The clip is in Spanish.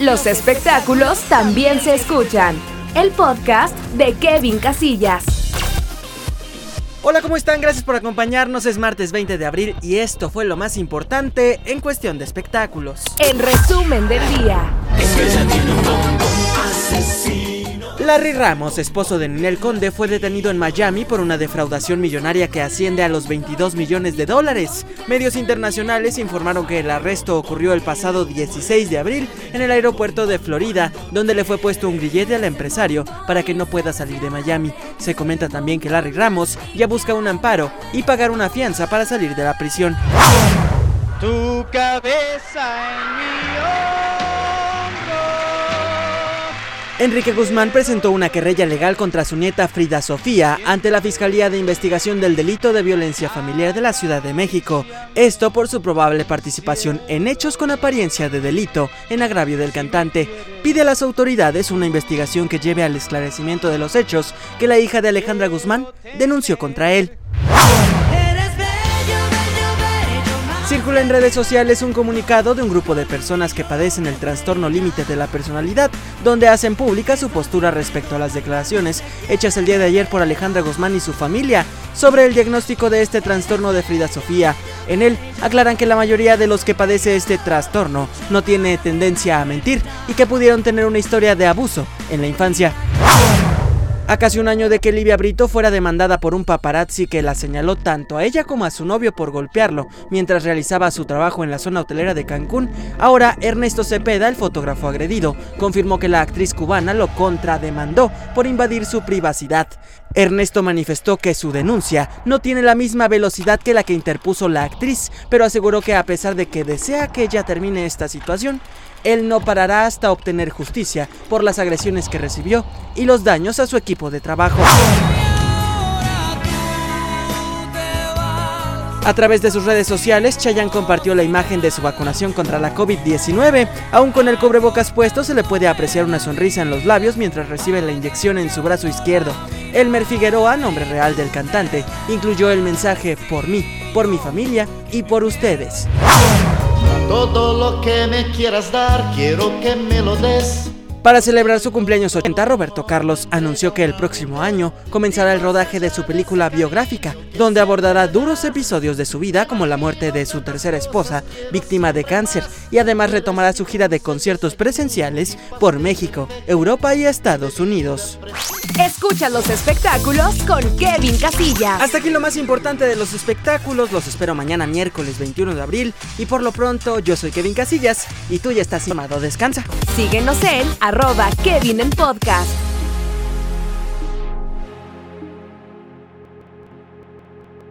Los espectáculos también se escuchan. El podcast de Kevin Casillas. Hola, ¿cómo están? Gracias por acompañarnos. Es martes 20 de abril y esto fue lo más importante en cuestión de espectáculos. El resumen del día. Larry Ramos, esposo de Ninel Conde, fue detenido en Miami por una defraudación millonaria que asciende a los 22 millones de dólares. Medios internacionales informaron que el arresto ocurrió el pasado 16 de abril en el aeropuerto de Florida, donde le fue puesto un grillete al empresario para que no pueda salir de Miami. Se comenta también que Larry Ramos ya busca un amparo y pagar una fianza para salir de la prisión. Tu cabeza en mi Enrique Guzmán presentó una querella legal contra su nieta Frida Sofía ante la Fiscalía de Investigación del Delito de Violencia Familiar de la Ciudad de México. Esto por su probable participación en hechos con apariencia de delito en agravio del cantante. Pide a las autoridades una investigación que lleve al esclarecimiento de los hechos que la hija de Alejandra Guzmán denunció contra él. Circula en redes sociales un comunicado de un grupo de personas que padecen el trastorno límite de la personalidad, donde hacen pública su postura respecto a las declaraciones hechas el día de ayer por Alejandra Guzmán y su familia sobre el diagnóstico de este trastorno de Frida Sofía. En él aclaran que la mayoría de los que padece este trastorno no tiene tendencia a mentir y que pudieron tener una historia de abuso en la infancia. A casi un año de que Livia Brito fuera demandada por un paparazzi que la señaló tanto a ella como a su novio por golpearlo mientras realizaba su trabajo en la zona hotelera de Cancún, ahora Ernesto Cepeda, el fotógrafo agredido, confirmó que la actriz cubana lo contrademandó por invadir su privacidad. Ernesto manifestó que su denuncia no tiene la misma velocidad que la que interpuso la actriz, pero aseguró que a pesar de que desea que ella termine esta situación, él no parará hasta obtener justicia por las agresiones que recibió y los daños a su equipo de trabajo. A través de sus redes sociales, Chayanne compartió la imagen de su vacunación contra la COVID-19. Aún con el cubrebocas puesto, se le puede apreciar una sonrisa en los labios mientras recibe la inyección en su brazo izquierdo. Elmer Figueroa, nombre real del cantante, incluyó el mensaje por mí, por mi familia y por ustedes. Todo lo que me quieras dar, quiero que me lo des. Para celebrar su cumpleaños 80, Roberto Carlos anunció que el próximo año comenzará el rodaje de su película biográfica, donde abordará duros episodios de su vida como la muerte de su tercera esposa, víctima de cáncer, y además retomará su gira de conciertos presenciales por México, Europa y Estados Unidos. Escucha los espectáculos con Kevin Casillas. Hasta aquí lo más importante de los espectáculos, los espero mañana miércoles 21 de abril y por lo pronto yo soy Kevin Casillas y tú ya estás llamado descansa. Síguenos en arroba Kevin en podcast.